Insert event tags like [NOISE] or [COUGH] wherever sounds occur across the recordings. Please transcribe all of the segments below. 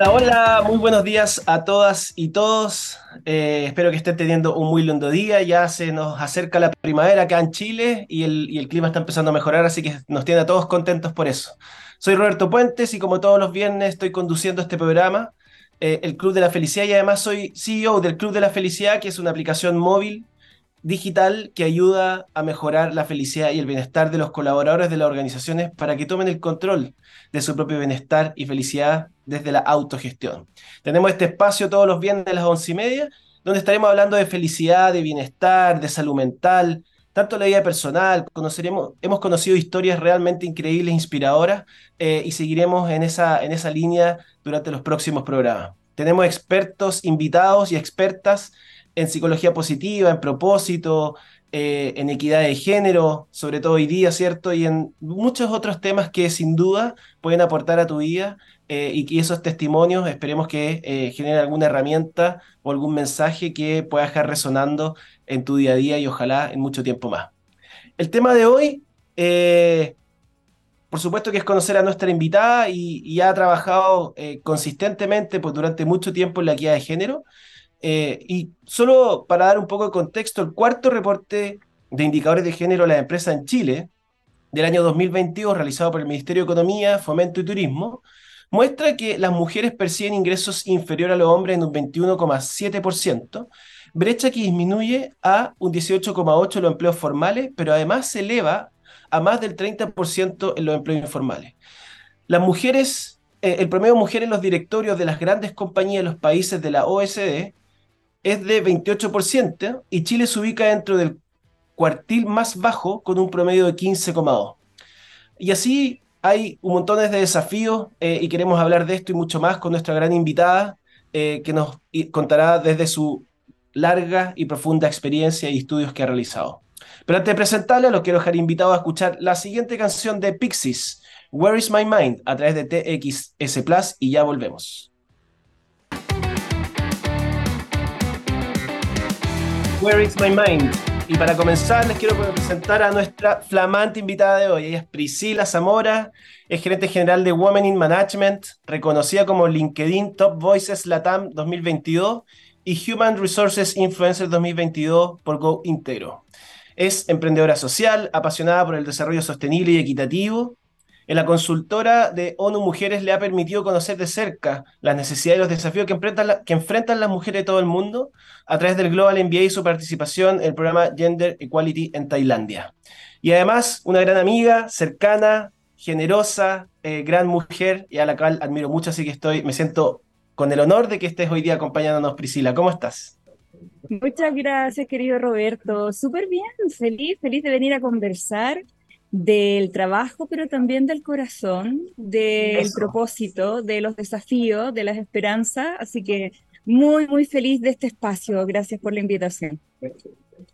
Hola, hola, muy buenos días a todas y todos. Eh, espero que estén teniendo un muy lindo día. Ya se nos acerca la primavera acá en Chile y el, clima está empezando a mejorar, así que nos tiene a todos contentos por eso. Soy Roberto Puentes y como todos los viernes estoy conduciendo este programa, eh, el Club de la Felicidad, y además soy CEO del Club de la Felicidad, que es una aplicación móvil digital que ayuda a mejorar la felicidad y el bienestar de los colaboradores de las organizaciones para que tomen el control de su propio bienestar y felicidad desde la autogestión. Tenemos este espacio todos los viernes a las once y media, donde estaremos hablando de felicidad, de bienestar, de salud mental, tanto la vida personal, conoceremos, hemos conocido historias realmente increíbles, inspiradoras, eh, y seguiremos en esa, en esa línea durante los próximos programas. Tenemos expertos invitados y expertas en psicología positiva, en propósito, eh, en equidad de género, sobre todo hoy día, ¿cierto? Y en muchos otros temas que sin duda pueden aportar a tu vida eh, y que esos testimonios esperemos que eh, generen alguna herramienta o algún mensaje que pueda dejar resonando en tu día a día y ojalá en mucho tiempo más. El tema de hoy, por supuesto que es conocer a nuestra invitada y, ha trabajado consistentemente pues, durante mucho tiempo en la equidad de género. Eh, y solo para dar un poco de contexto, el cuarto reporte de indicadores de género de la empresa en Chile del año 2022, realizado por el Ministerio de Economía, Fomento y Turismo, muestra que las mujeres perciben ingresos inferiores a los hombres en un 21,7%, brecha que disminuye a un 18,8% en los empleos formales, pero además se eleva a más del 30% en los empleos informales. Las mujeres, eh, el promedio de mujeres en los directorios de las grandes compañías de los países de la OSD es de 28% y Chile se ubica dentro del cuartil más bajo con un promedio de 15,2. Y así hay un montón de desafíos eh, y queremos hablar de esto y mucho más con nuestra gran invitada eh, que nos contará desde su larga y profunda experiencia y estudios que ha realizado. Pero antes de presentarla, los quiero dejar invitado a escuchar la siguiente canción de Pixies, Where is My Mind, a través de TXS Plus y ya volvemos. Where is My Mind? Y para comenzar, les quiero presentar a nuestra flamante invitada de hoy. Ella es Priscila Zamora, es gerente general de Women in Management, reconocida como LinkedIn Top Voices Latam 2022 y Human Resources Influencer 2022 por Go Integro. Es emprendedora social, apasionada por el desarrollo sostenible y equitativo, en la consultora de ONU Mujeres le ha permitido conocer de cerca las necesidades y los desafíos que enfrentan, las mujeres de todo el mundo a través del Global MBA y su participación en el programa Gender Equality en Tailandia. Y además, una gran amiga, cercana, generosa, eh, gran mujer y a la cual admiro mucho, así que estoy, me siento con el honor de que estés hoy día acompañándonos, Priscila. ¿Cómo estás? Muchas gracias, querido Roberto. Súper bien, feliz, feliz de venir a conversar del trabajo, pero también del corazón, del propósito, de los desafíos, de las esperanzas. Así que muy, muy feliz de este espacio. Gracias por la invitación.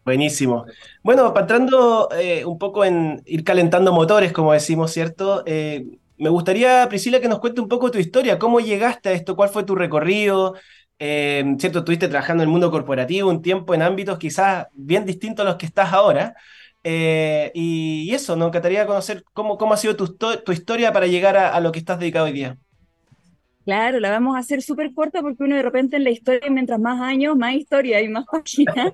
Buenísimo. Bueno, entrando eh, un poco en ir calentando motores, como decimos, ¿cierto? Eh, me gustaría, Priscila, que nos cuente un poco tu historia, cómo llegaste a esto, cuál fue tu recorrido, eh, ¿cierto? Estuviste trabajando en el mundo corporativo un tiempo en ámbitos quizás bien distintos a los que estás ahora. Eh, y, eso, nos encantaría conocer cómo, cómo ha sido tu, tu historia para llegar a, a, lo que estás dedicado hoy día. Claro, la vamos a hacer súper corta porque uno de repente en la historia, mientras más años, más historia y más [LAUGHS] páginas.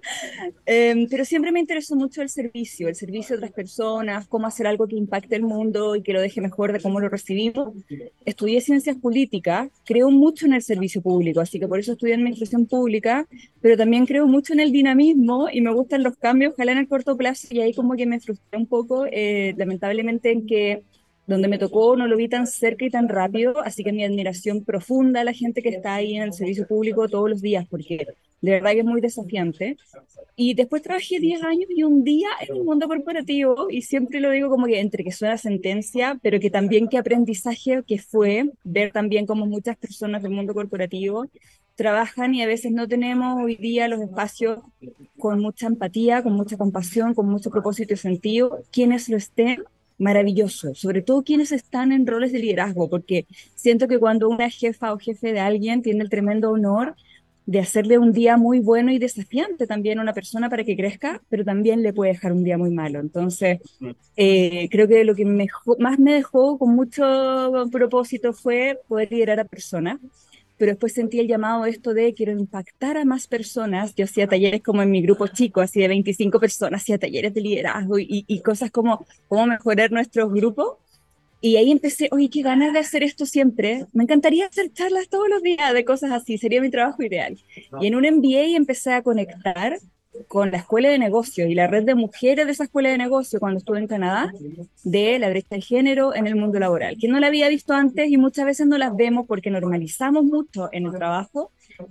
eh, pero siempre me interesó mucho el servicio, el servicio a otras personas, cómo hacer algo que impacte el mundo y que lo deje mejor de cómo lo recibimos. Estudié ciencias políticas, creo mucho en el servicio público, así que por eso estudié administración pública, pero también creo mucho en el dinamismo y me gustan los cambios, ojalá en el corto plazo, y ahí como que me frustré un poco, eh, lamentablemente, en que donde me tocó no lo vi tan cerca y tan rápido, así que mi admiración profunda a la gente que está ahí en el servicio público todos los días, porque de verdad que es muy desafiante. Y después trabajé 10 años y un día en el mundo corporativo, y siempre lo digo como que entre que suena sentencia, pero que también qué aprendizaje que fue ver también como muchas personas del mundo corporativo trabajan y a veces no tenemos hoy día los espacios con mucha empatía, con mucha compasión, con mucho propósito y sentido. Quienes lo estén, maravilloso, sobre todo quienes están en roles de liderazgo, porque siento que cuando una jefa o jefe de alguien tiene el tremendo honor de hacerle un día muy bueno y desafiante también a una persona para que crezca, pero también le puede dejar un día muy malo. Entonces, eh, creo que lo que más me dejó con mucho propósito fue poder liderar a personas. Pero después sentí el llamado de esto de quiero impactar a más personas. Yo hacía talleres como en mi grupo chico, así de 25 personas, hacía talleres de liderazgo y, y cosas como cómo mejorar nuestros grupos. Y ahí empecé, oye, qué ganas de hacer esto siempre. Me encantaría hacer charlas todos los días de cosas así, sería mi trabajo ideal. Y en un MBA empecé a conectar con la escuela de negocio y la red de mujeres de esa escuela de negocio cuando estuve en Canadá de la brecha de género en el mundo laboral, que no la había visto antes y muchas veces no las vemos porque normalizamos mucho en el trabajo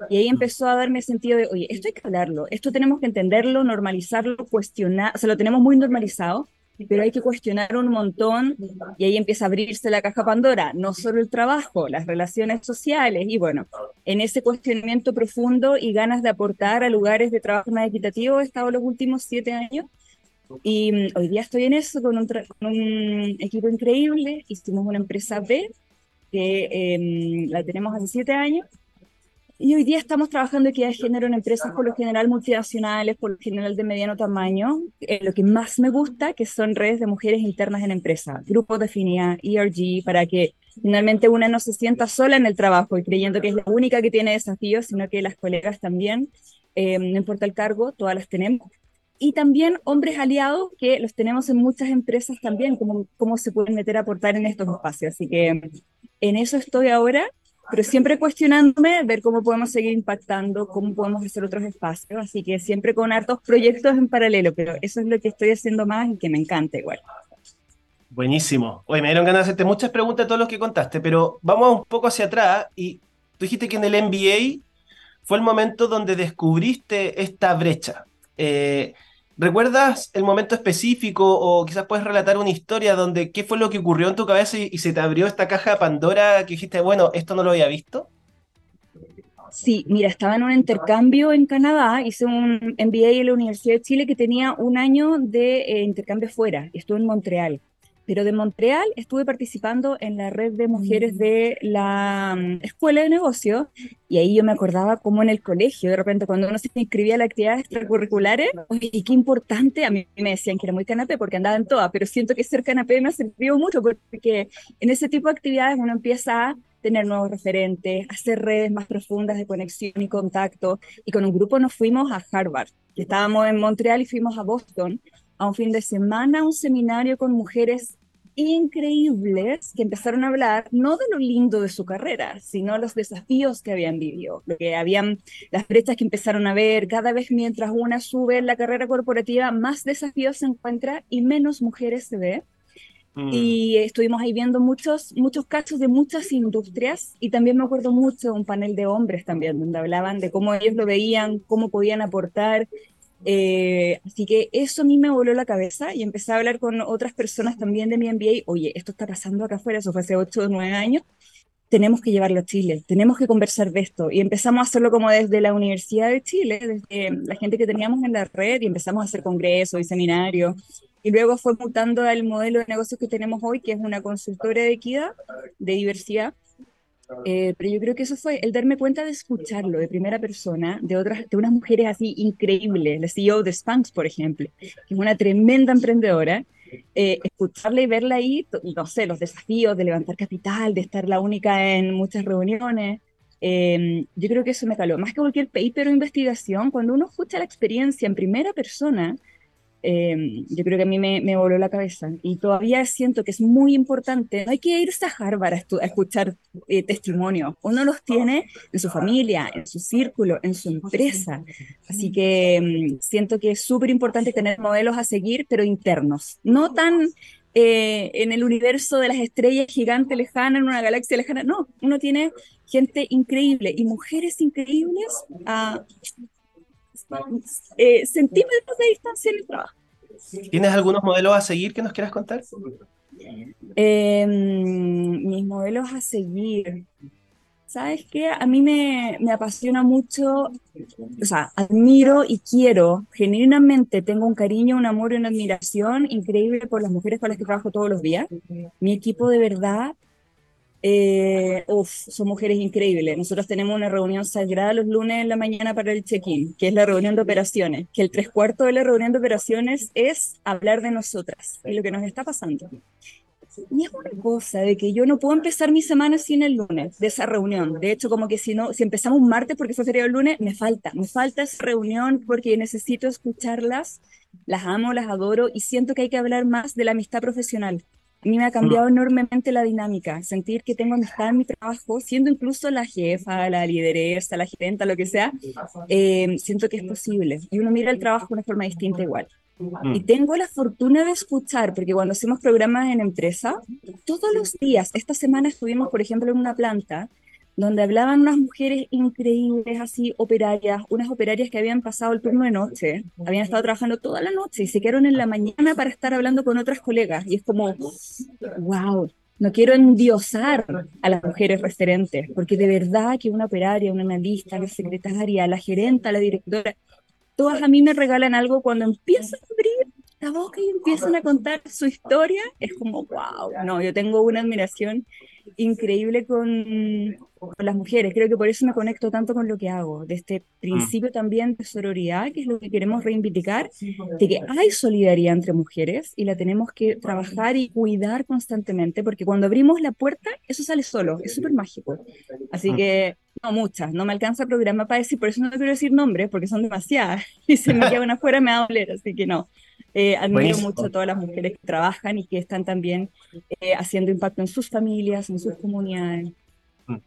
y ahí empezó a darme sentido de, oye, esto hay que hablarlo, esto tenemos que entenderlo, normalizarlo, cuestionar, o sea, lo tenemos muy normalizado pero hay que cuestionar un montón y ahí empieza a abrirse la caja Pandora, no solo el trabajo, las relaciones sociales y bueno, en ese cuestionamiento profundo y ganas de aportar a lugares de trabajo más equitativos he estado los últimos siete años. Y mm, hoy día estoy en eso con un, equipo increíble, hicimos una empresa B que em, la tenemos hace siete años. Y hoy día estamos trabajando equidad de género en empresas por lo general multinacionales, por lo general de mediano tamaño. Eh, lo que más me gusta, que son redes de mujeres internas en empresa, grupos de ERG, para que finalmente una no se sienta sola en el trabajo y creyendo que es la única que tiene desafíos, sino que las colegas también, eh, no importa el cargo, todas las tenemos. Y también hombres aliados que los tenemos en muchas empresas también, cómo, cómo se pueden meter a aportar en estos espacios. Así que en eso estoy ahora pero siempre cuestionándome, ver cómo podemos seguir impactando, cómo podemos hacer otros espacios, así que siempre con hartos proyectos en paralelo, pero eso es lo que estoy haciendo más y que me encanta igual. Buenísimo. Oye, me dieron ganas de hacerte muchas preguntas de todos los que contaste, pero vamos un poco hacia atrás y tú dijiste que en el MBA fue el momento donde descubriste esta brecha. Eh, ¿Recuerdas el momento específico o quizás puedes relatar una historia donde qué fue lo que ocurrió en tu cabeza y, se te abrió esta caja de Pandora que dijiste, bueno, esto no lo había visto? Sí, mira, estaba en un intercambio en Canadá, hice un MBA en la Universidad de Chile que tenía un año de eh, intercambio fuera, estuve en Montreal pero de Montreal estuve participando en la red de mujeres de la mm, escuela de negocios y ahí yo me acordaba como en el colegio, de repente cuando uno se inscribía a las actividades extracurriculares, y qué importante, a mí me decían que era muy canapé porque andaba en todas, pero siento que ser canapé me ha servido mucho porque en ese tipo de actividades uno empieza a tener nuevos referentes, hacer redes más profundas de conexión y contacto. Y con un grupo nos fuimos a Harvard, que estábamos en Montreal y fuimos a Boston a un fin de semana, un seminario con mujeres increíbles que empezaron a hablar no de lo lindo de su carrera, sino los desafíos que habían vivido, lo que habían, las brechas que empezaron a ver, cada vez mientras una sube en la carrera corporativa, más desafíos se encuentra y menos mujeres se ve. Mm. Y estuvimos ahí viendo muchos, muchos casos de muchas industrias y también me acuerdo mucho de un panel de hombres también, donde hablaban de cómo ellos lo veían, cómo podían aportar eh, así que eso a mí me voló la cabeza y empecé a hablar con otras personas también de mi MBA. Oye, esto está pasando acá afuera, eso fue hace 8 o 9 años. Tenemos que llevarlo a Chile, tenemos que conversar de esto. Y empezamos a hacerlo como desde la Universidad de Chile, desde la gente que teníamos en la red, y empezamos a hacer congresos y seminarios. Y luego fue mutando al modelo de negocios que tenemos hoy, que es una consultora de equidad, de diversidad, eh, pero yo creo que eso fue el darme cuenta de escucharlo de primera persona, de otras, de unas mujeres así increíbles, la CEO de Spanx, por ejemplo, que es una tremenda emprendedora, eh, escucharla y verla ahí, no sé, los desafíos de levantar capital, de estar la única en muchas reuniones. Em, yo creo que eso me caló. Más que cualquier paper o investigación, cuando uno escucha la experiencia en primera persona, Em, yo creo que a mí me, me, voló la cabeza y todavía siento que es muy importante. No hay que irse a Harvard a, escuchar eh, testimonios. Uno los tiene en su familia, en su círculo, en su empresa. Así que em, siento que es súper importante tener modelos a seguir, pero internos. No tan eh, en el universo de las estrellas gigantes lejanas, en una galaxia lejana. No, uno tiene gente increíble y mujeres increíbles a eh, centímetros de distancia en el trabajo. ¿Tienes algunos modelos a seguir que nos quieras contar? Em, mis modelos a seguir. ¿Sabes qué? A mí me, me, apasiona mucho, o sea, admiro y quiero, genuinamente tengo un cariño, un amor y una admiración increíble por las mujeres con las que trabajo todos los días. Mi equipo de verdad eh, son mujeres increíbles. Nosotros tenemos una reunión sagrada los lunes en la mañana para el check-in, que es la reunión de operaciones, que el tres cuartos de la reunión de operaciones es hablar de nosotras y lo que nos está pasando. Y es una cosa de que yo no puedo empezar mi semana sin el lunes, de esa reunión. De hecho, como que si no, si empezamos un martes porque fue feriado el lunes, me falta, me falta esa reunión porque necesito escucharlas, las amo, las adoro y siento que hay que hablar más de la amistad profesional. A mí me ha cambiado enormemente la dinámica, sentir que tengo amistad en mi trabajo, siendo incluso la jefa, la lideresa, la gerenta, lo que sea, eh, siento que es posible. Y uno mira el trabajo de una forma distinta igual. Y mm. tengo la fortuna de escuchar, porque cuando hacemos programas en empresa, todos los días, esta semana estuvimos, por ejemplo, en una planta donde hablaban unas mujeres increíbles, así, operarias, unas operarias que habían pasado el turno de noche, habían estado trabajando toda la noche y se quedaron en la mañana para estar hablando con otras colegas. Y es como, wow, no quiero endiosar a las mujeres referentes, porque de verdad que una operaria, una analista, la secretaria, la gerenta, la directora, todas a mí me regalan algo cuando empiezan a abrir la boca y empiezan a contar su historia, es como, wow, no, yo tengo una admiración increíble con, las mujeres, creo que por eso me conecto tanto con lo que hago, de este principio mm. también de sororidad, que es lo que queremos reivindicar, de que hay solidaridad entre mujeres y la tenemos que trabajar y cuidar constantemente, porque cuando abrimos la puerta, eso sale solo, es súper mágico. Así mm. que no, muchas, no me alcanza el programa para decir, por eso no quiero decir nombres, porque son demasiadas, [LAUGHS] y si me [LAUGHS] quedan afuera me va a doler, así que no. Eh, admiro mucho a todas las mujeres que trabajan y que están también eh, haciendo impacto en sus familias, en sus comunidades. Mm.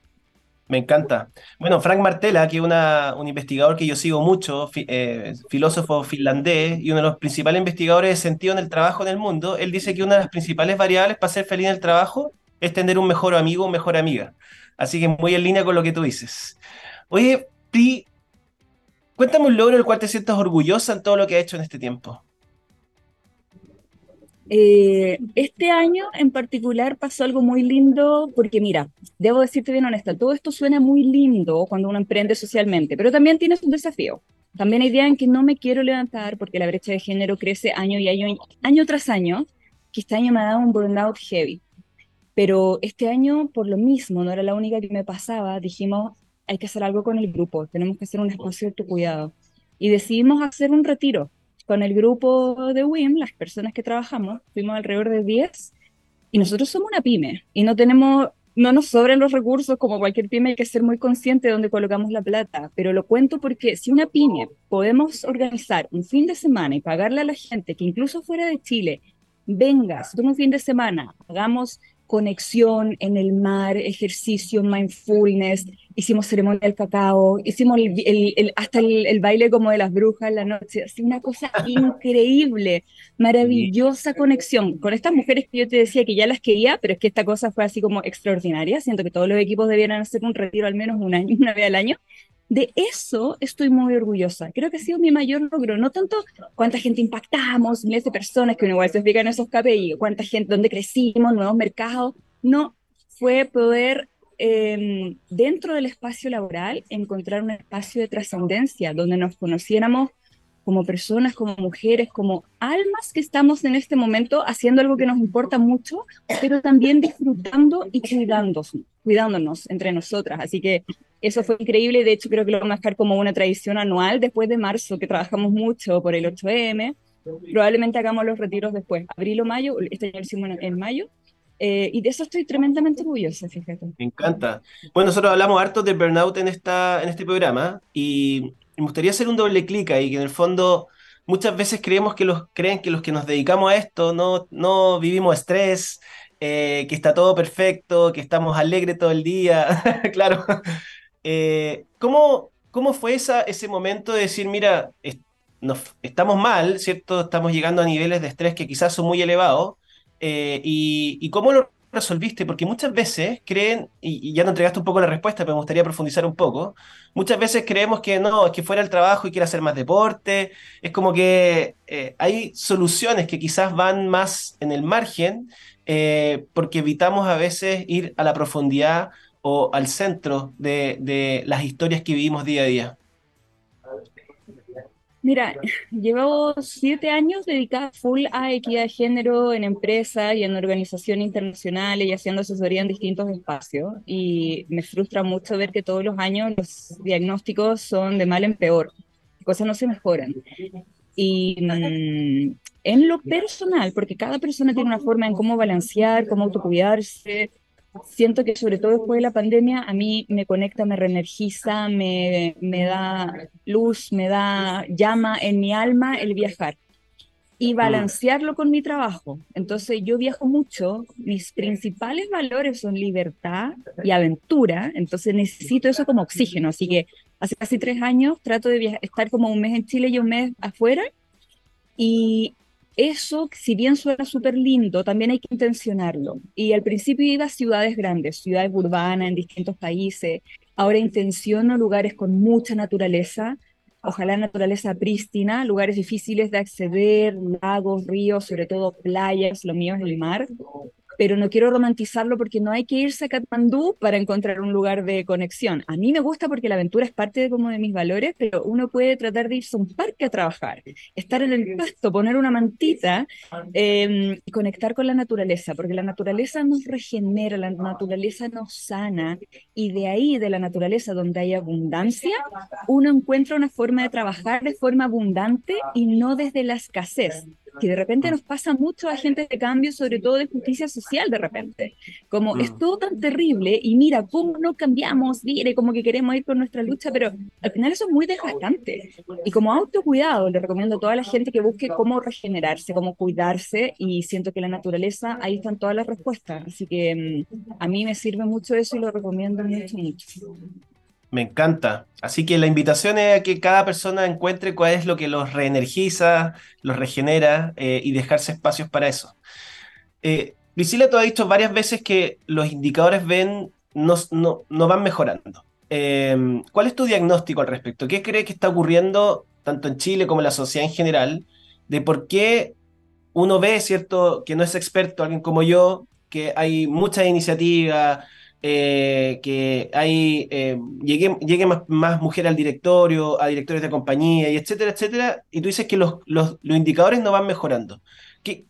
Me encanta. Bueno, Frank Martela, que es un investigador que yo sigo mucho, eh, filósofo finlandés y uno de los principales investigadores de sentido en el trabajo en el mundo, él dice que una de las principales variables para ser feliz en el trabajo es tener un mejor amigo o mejor amiga. Así que muy en línea con lo que tú dices. Oye, Pi, cuéntame un logro del cual te sientas orgullosa en todo lo que has hecho en este tiempo. Eh, este año en particular pasó algo muy lindo porque mira, debo decirte bien honesta, todo esto suena muy lindo cuando uno emprende socialmente, pero también tiene un desafío. También hay días en que no me quiero levantar porque la brecha de género crece año y año, año tras año, que este año me ha dado un burnout heavy. Pero este año, por lo mismo, no era la única que me pasaba, dijimos, hay que hacer algo con el grupo, tenemos que hacer un espacio de tu cuidado. Y decidimos hacer un retiro con el grupo de WIM, las personas que trabajamos, fuimos alrededor de 10, y nosotros somos una pyme, y no tenemos, no nos sobran los recursos como cualquier pyme, hay que ser muy consciente de dónde colocamos la plata, pero lo cuento porque si una pyme podemos organizar un fin de semana y pagarle a la gente que incluso fuera de Chile, venga, toma un fin de semana, hagamos conexión en el mar, ejercicio, mindfulness, hicimos ceremonia del cacao, hicimos el, hasta el, baile como de las brujas en la noche, así una cosa [LAUGHS] increíble, maravillosa conexión con estas mujeres que yo te decía que ya las quería, pero es que esta cosa fue así como extraordinaria, siento que todos los equipos debieran hacer un retiro al menos un año, [LAUGHS] una vez al año, de eso estoy muy orgullosa. Creo que ha sido mi mayor logro. No tanto cuánta gente impactamos, miles de personas que uno igual se explica en esos KPI, cuánta gente, dónde crecimos, nuevos mercados. No, fue poder em, dentro del espacio laboral encontrar un espacio de trascendencia donde nos conociéramos como personas, como mujeres, como almas que estamos en este momento haciendo algo que nos importa mucho, pero también disfrutando y cuidándonos, cuidándonos entre nosotras. Así que eso fue increíble de hecho creo que lo vamos a dejar como una tradición anual después de marzo, que trabajamos mucho por el 8M. Probablemente hagamos los retiros después, abril o mayo, este año lo hicimos en mayo, eh, y de eso estoy tremendamente orgullosa, fíjate. Me encanta. Bueno, nosotros hablamos harto de burnout en, esta, en este programa y me gustaría hacer un doble clic ahí, que en el fondo muchas veces creemos que los, creen que los que nos dedicamos a esto no, no vivimos estrés, eh, que está todo perfecto, que estamos alegres todo el día, [LAUGHS] claro. Eh, ¿cómo, ¿Cómo fue esa, ese momento de decir, mira, estamos mal, ¿cierto? Estamos llegando a niveles de estrés que quizás son muy elevados, eh, y, cómo lo resolviste? Porque muchas veces creen, y, ya no entregaste un poco la respuesta, pero me gustaría profundizar un poco, muchas veces creemos que no, es que fuera el trabajo y quiere hacer más deporte, es como que eh, hay soluciones que quizás van más en el margen, eh, porque evitamos a veces ir a la profundidad o al centro de las historias que vivimos día a día. Mira, [LAUGHS] llevo siete años dedicada full a equidad de género en empresas y en organizaciones internacionales y haciendo asesoría en distintos espacios. Y me frustra mucho ver que todos los años los diagnósticos son de mal en peor, cosas no se mejoran. Y mm, en lo personal, porque cada persona tiene una forma en cómo balancear, cómo autocuidarse. Siento que sobre todo después de la pandemia a mí me conecta, me reenergiza, me, me da luz, me da llama en mi alma el viajar y mm. balancearlo con mi trabajo. Entonces yo viajo mucho, mis principales valores son libertad y aventura, entonces necesito eso como oxígeno, así que hace casi tres años trato de estar como un mes en Chile y un mes afuera y eso, si bien suena súper lindo, también hay que intencionarlo. Y al principio iba a ciudades grandes, ciudades urbanas en distintos países. Ahora intenciono lugares con mucha naturaleza, ojalá naturaleza prístina, lugares difíciles de acceder, lagos, ríos, sobre todo playas, lo mío es el mar, pero no quiero romantizarlo porque no hay que irse a Katmandú para encontrar un lugar de conexión. A mí me gusta porque la aventura es parte de, como de mis valores, pero uno puede tratar de irse a un parque a trabajar, estar en el pasto, poner una mantita em, y conectar con la naturaleza, porque la naturaleza nos regenera, la naturaleza nos sana y de ahí, de la naturaleza donde hay abundancia, uno encuentra una forma de trabajar de forma abundante y no desde la escasez que de repente nos pasa mucho a gente de cambio, sobre todo de justicia social de repente. Como es todo tan terrible y mira cómo no cambiamos, mire, como que queremos ir con nuestra lucha, pero al final eso es muy desgastante. Y como autocuidado, le recomiendo a toda la gente que busque cómo regenerarse, cómo cuidarse y siento que la naturaleza, ahí están todas las respuestas. Así que mm, a mí me sirve mucho eso y lo recomiendo mucho, mucho. Me encanta. Así que la invitación es a que cada persona encuentre cuál es lo que los reenergiza, los regenera eh, y dejarse espacios para eso. Eh, Priscila, tú has dicho varias veces que los indicadores ven no, no, van mejorando. Eh, ¿Cuál es tu diagnóstico al respecto? ¿Qué crees que está ocurriendo tanto en Chile como en la sociedad en general de por qué uno ve, cierto, que no es experto, alguien como yo, que hay muchas iniciativas, eh, que hay, eh, llegue, llegue más, más, mujer al directorio, a directores de compañía, y etcétera, etcétera, y tú dices que los, los, los indicadores no van mejorando. ¿Qué,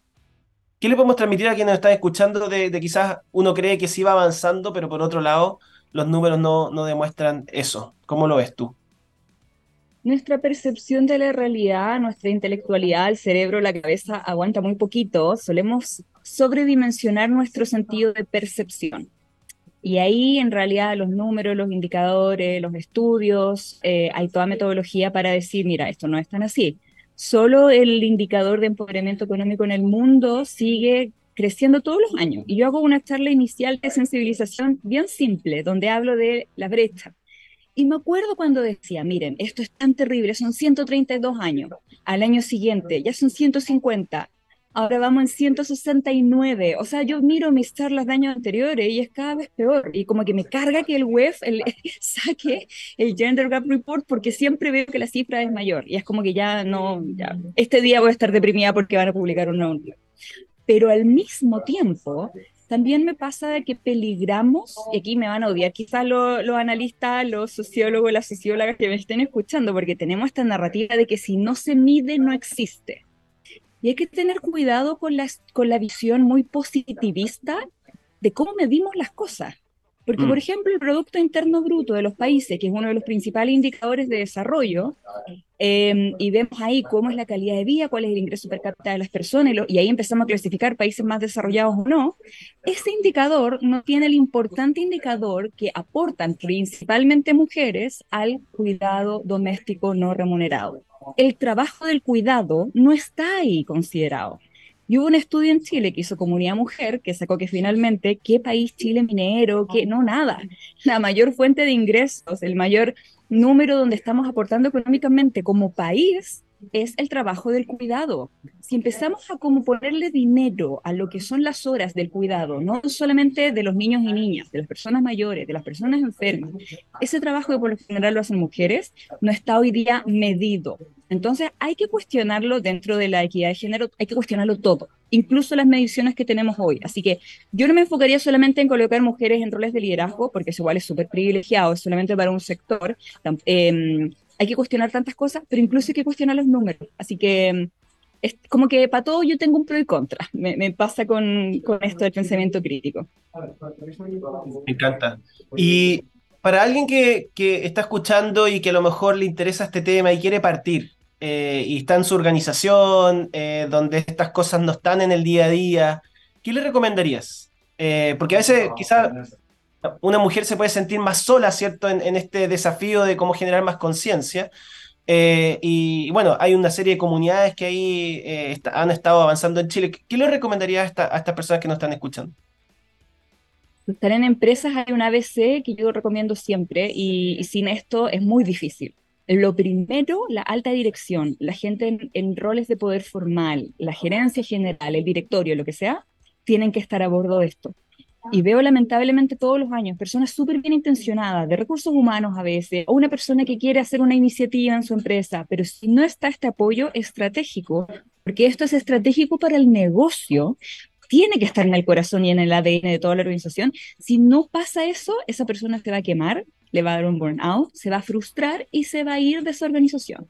¿Qué, le podemos transmitir a quienes nos están escuchando de, de, quizás uno cree que sí va avanzando, pero por otro lado los números no, no demuestran eso? ¿Cómo lo ves tú? Nuestra percepción de la realidad, nuestra intelectualidad, el cerebro, la cabeza aguanta muy poquito. Solemos sobredimensionar nuestro sentido de percepción. Y ahí en realidad los números, los indicadores, los estudios, eh, hay toda metodología para decir, mira, esto no es tan así. Solo el indicador de empoderamiento económico en el mundo sigue creciendo todos los años. Y yo hago una charla inicial de sensibilización bien simple, donde hablo de la brecha. Y me acuerdo cuando decía, miren, esto es tan terrible, son 132 años, al año siguiente ya son 150, Ahora vamos en 169. O sea, yo miro mis charlas de años anteriores y es cada vez peor. Y como que me carga que el web el, [LAUGHS] saque el Gender Gap Report porque siempre veo que la cifra es mayor. Y es como que ya no, ya, este día voy a estar deprimida porque van a publicar un nuevo Pero al mismo tiempo, también me pasa de que peligramos, y aquí me van a odiar quizás los, los analistas, los sociólogos, las sociólogas que me estén escuchando, porque tenemos esta narrativa de que si no se mide, no existe. Y hay que tener cuidado con la, con la visión muy positivista de cómo medimos las cosas. Porque, por mm. ejemplo, el Producto Interno Bruto de los países, que es uno de los principales indicadores de desarrollo, em, y vemos ahí cómo es la calidad de vida, cuál es el ingreso per cápita de las personas, y, y ahí empezamos a clasificar países más desarrollados o no, ese indicador no tiene el importante indicador que aportan principalmente mujeres al cuidado doméstico no remunerado el trabajo del cuidado no está ahí considerado. Y hubo un estudio en Chile que hizo Comunidad Mujer que sacó que finalmente, ¿qué país Chile minero? ¿Qué? No, nada. La mayor fuente de ingresos, el mayor número donde estamos aportando económicamente como país es el trabajo del cuidado. Si empezamos a como ponerle dinero a lo que son las horas del cuidado, no solamente de los niños y niñas, de las personas mayores, de las personas enfermas, ese trabajo que por lo general lo hacen mujeres no está hoy día medido. Entonces hay que cuestionarlo dentro de la equidad de género, hay que cuestionarlo todo, incluso las mediciones que tenemos hoy. Así que yo no me enfocaría solamente en colocar mujeres en roles de liderazgo, porque eso igual es súper privilegiado, es solamente para un sector. Eh, hay que cuestionar tantas cosas, pero incluso hay que cuestionar los números. Así que mm, es como que para todo yo tengo un pro y contra. Me, pasa con, con, esto del pensamiento crítico. Me encanta. Y para alguien que, que, está escuchando y que a lo mejor le interesa este tema y quiere partir, eh, y está en su organización, eh, donde estas cosas no están en el día a día, ¿qué le recomendarías? Eh, porque a veces quizás una mujer se puede sentir más sola, ¿cierto?, en, este desafío de cómo generar más conciencia. y, bueno, hay una serie de comunidades que ahí han estado avanzando en Chile. ¿Qué le recomendarías a, a estas personas que nos están escuchando? Estar en empresas hay un ABC que yo recomiendo siempre y sin esto es muy difícil. Lo primero, la alta dirección, la gente en, roles de poder formal, la gerencia general, el directorio, lo que sea, tienen que estar a bordo de esto. Y veo lamentablemente todos los años personas súper bien intencionadas, de recursos humanos a veces, o una persona que quiere hacer una iniciativa en su empresa, pero si no está este apoyo estratégico, porque esto es estratégico para el negocio, tiene que estar en el corazón y en el ADN de toda la organización. Si no pasa eso, esa persona se va a quemar le va a dar un burnout, se va a frustrar y se va a ir de esa organización.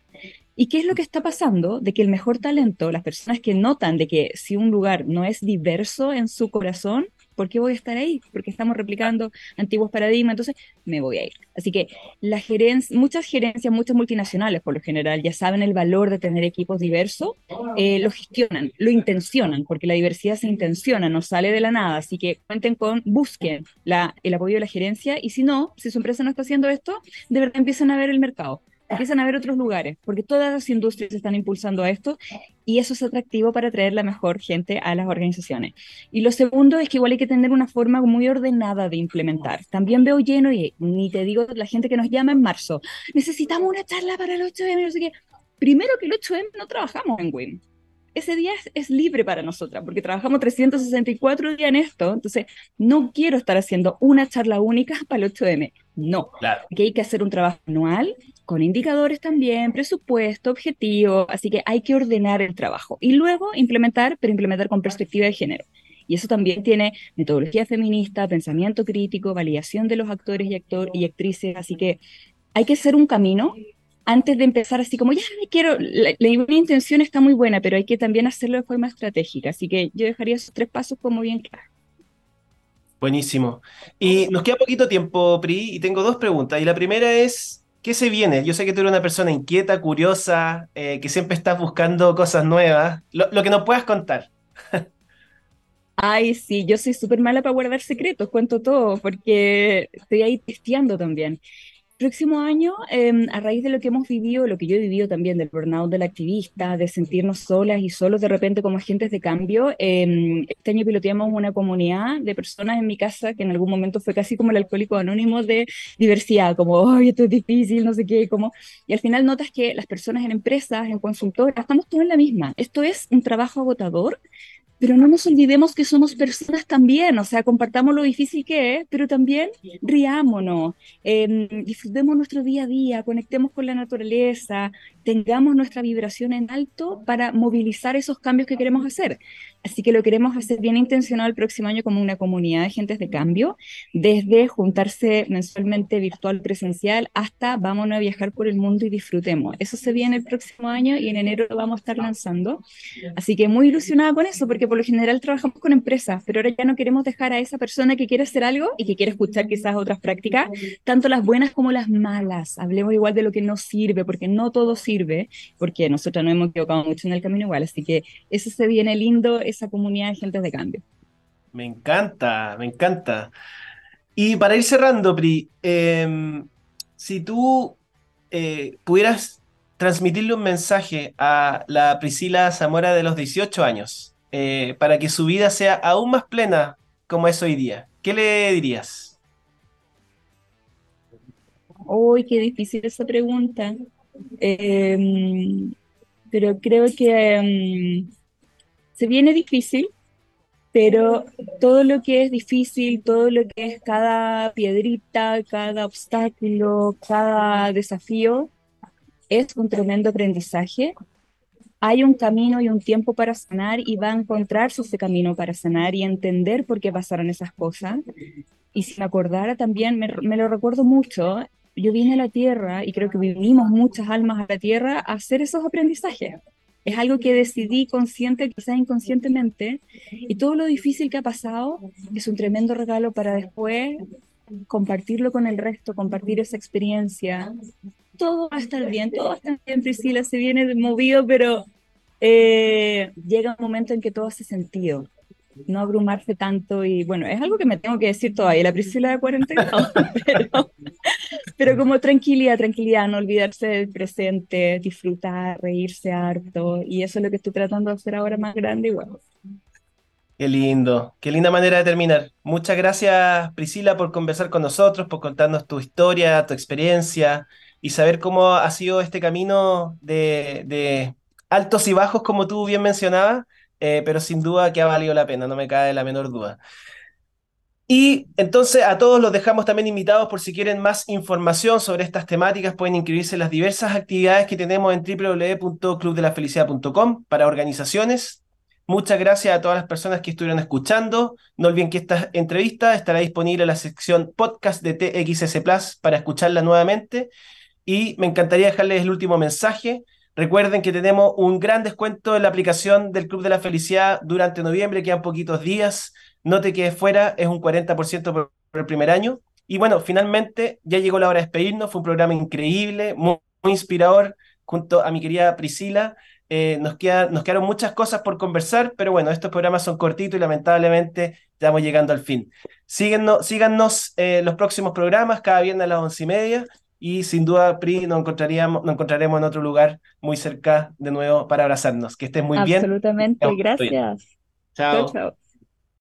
¿Y qué es lo que está pasando? De que el mejor talento, las personas que notan de que si un lugar no es diverso en su corazón, ¿por qué voy a estar ahí? Porque estamos replicando antiguos paradigmas, entonces me voy a ir. Así que la gerencia, muchas gerencias, muchas multinacionales por lo general, ya saben el valor de tener equipos diversos, eh, lo gestionan, lo intencionan, porque la diversidad se intenciona, no sale de la nada. Así que cuenten con, busquen el apoyo de la gerencia y si no, si su empresa no está haciendo esto, de verdad empiezan a ver el mercado empiezan a ver otros lugares, porque todas las industrias están impulsando a esto y eso es atractivo para traer la mejor gente a las organizaciones. Y lo segundo es que igual hay que tener una forma muy ordenada de implementar. También veo lleno, y ni te digo la gente que nos llama en marzo, necesitamos una charla para el 8M, no sé qué. Primero que el 8M no trabajamos en WIM ese día es, libre para nosotras, porque trabajamos 364 días en esto, entonces no quiero estar haciendo una charla única para el 8M, no, claro. que hay que hacer un trabajo anual con indicadores también, presupuesto, objetivo, así que hay que ordenar el trabajo y luego implementar, pero implementar con perspectiva de género. Y eso también tiene metodología feminista, pensamiento crítico, validación de los actores y, actor, y actrices, así que hay que hacer un camino antes de empezar así como, ya quiero, la, la, intención está muy buena, pero hay que también hacerlo de forma estratégica. Así que yo dejaría esos tres pasos como bien claros. Buenísimo. Y nos queda poquito tiempo, Pri, y tengo dos preguntas. Y la primera es, ¿qué se viene? Yo sé que tú eres una persona inquieta, curiosa, eh, que siempre estás buscando cosas nuevas. Lo, lo que nos puedas contar. Ay, sí, yo soy súper mala para guardar secretos, cuento todo, porque estoy ahí testeando también próximo año, em, a raíz de lo que hemos vivido, lo que yo he vivido también del burnout del activista, de sentirnos solas y solos de repente como agentes de cambio, eh, este año piloteamos una comunidad de personas en mi casa que en algún momento fue casi como el alcohólico anónimo de diversidad, como, ay, esto es difícil, no sé qué, como, y al final notas que las personas en empresas, en consultoras, estamos todos en la misma. Esto es un trabajo agotador, pero no nos olvidemos que somos personas también, o sea, compartamos lo difícil que es, pero también riámonos, eh, disfrutemos nuestro día a día, conectemos con la naturaleza, tengamos nuestra vibración en alto para movilizar esos cambios que queremos hacer. Así que lo queremos hacer bien intencionado el próximo año como una comunidad de gentes de cambio, desde juntarse mensualmente virtual presencial hasta vámonos a viajar por el mundo y disfrutemos. Eso se viene el próximo año y en enero lo vamos a estar lanzando. Así que muy ilusionada con eso, porque por lo general trabajamos con empresas, pero ahora ya no queremos dejar a esa persona que quiere hacer algo y que quiere escuchar quizás otras prácticas, tanto las buenas como las malas. Hablemos igual de lo que no sirve, porque no todo sirve sirve, porque nosotros nos hemos equivocado mucho en el camino igual, así que eso se viene lindo, esa comunidad de gente de cambio. Me encanta, me encanta. Y para ir cerrando, Pri, em, si tú eh, pudieras transmitirle un mensaje a la Priscila Zamora de los 18 años, eh, para que su vida sea aún más plena como es hoy día, ¿qué le dirías? Uy, qué difícil esa pregunta. Em, pero creo que em, se viene difícil, pero todo lo que es difícil, todo lo que es cada piedrita, cada obstáculo, cada desafío, es un tremendo aprendizaje. Hay un camino y un tiempo para sanar y va a encontrarse ese camino para sanar y entender por qué pasaron esas cosas. Y si me acordara también, me, me lo recuerdo mucho, yo vine a la Tierra y creo que vinimos muchas almas a la Tierra a hacer esos aprendizajes. Es algo que decidí consciente, quizás inconscientemente, y todo lo difícil que ha pasado es un tremendo regalo para después compartirlo con el resto, compartir esa experiencia, todo va a estar bien, todo va a estar bien, Priscila, se viene movido, pero eh, llega un momento en que todo hace sentido. No abrumarse tanto y bueno, es algo que me tengo que decir todavía, la Priscila de 40 [LAUGHS] pero, pero como tranquilidad, tranquilidad, no olvidarse del presente, disfrutar, reírse harto y eso es lo que estoy tratando de hacer ahora más grande igual. Qué lindo, qué linda manera de terminar. Muchas gracias Priscila por conversar con nosotros, por contarnos tu historia, tu experiencia y saber cómo ha sido este camino de, altos y bajos, como tú bien mencionabas, eh, pero sin duda que ha valido la pena, no me cae la menor duda. Y entonces a todos los dejamos también invitados por si quieren más información sobre estas temáticas, pueden inscribirse en las diversas actividades que tenemos en www.clubdelafelicidad.com para organizaciones, Muchas gracias a todas las personas que estuvieron escuchando. No olviden que esta entrevista estará disponible en la sección podcast de TXS Plus para escucharla nuevamente. Y me encantaría dejarles el último mensaje. Recuerden que tenemos un gran descuento en la aplicación del Club de la Felicidad durante noviembre, quedan poquitos días. No te quedes fuera, es un 40% por el primer año. Y bueno, finalmente ya llegó la hora de despedirnos. Fue un programa increíble, muy, muy inspirador, junto a mi querida Priscila. Eh, nos, nos quedaron muchas cosas por conversar, pero bueno, estos programas son cortitos y lamentablemente estamos llegando al fin. Síguenos, síganos eh, los próximos programas cada viernes a las once y media y sin duda, Pri, nos, encontraríamos, nos encontraremos en otro lugar muy cerca de nuevo para abrazarnos. Que estén muy bien. Absolutamente, gracias. Chao. chao.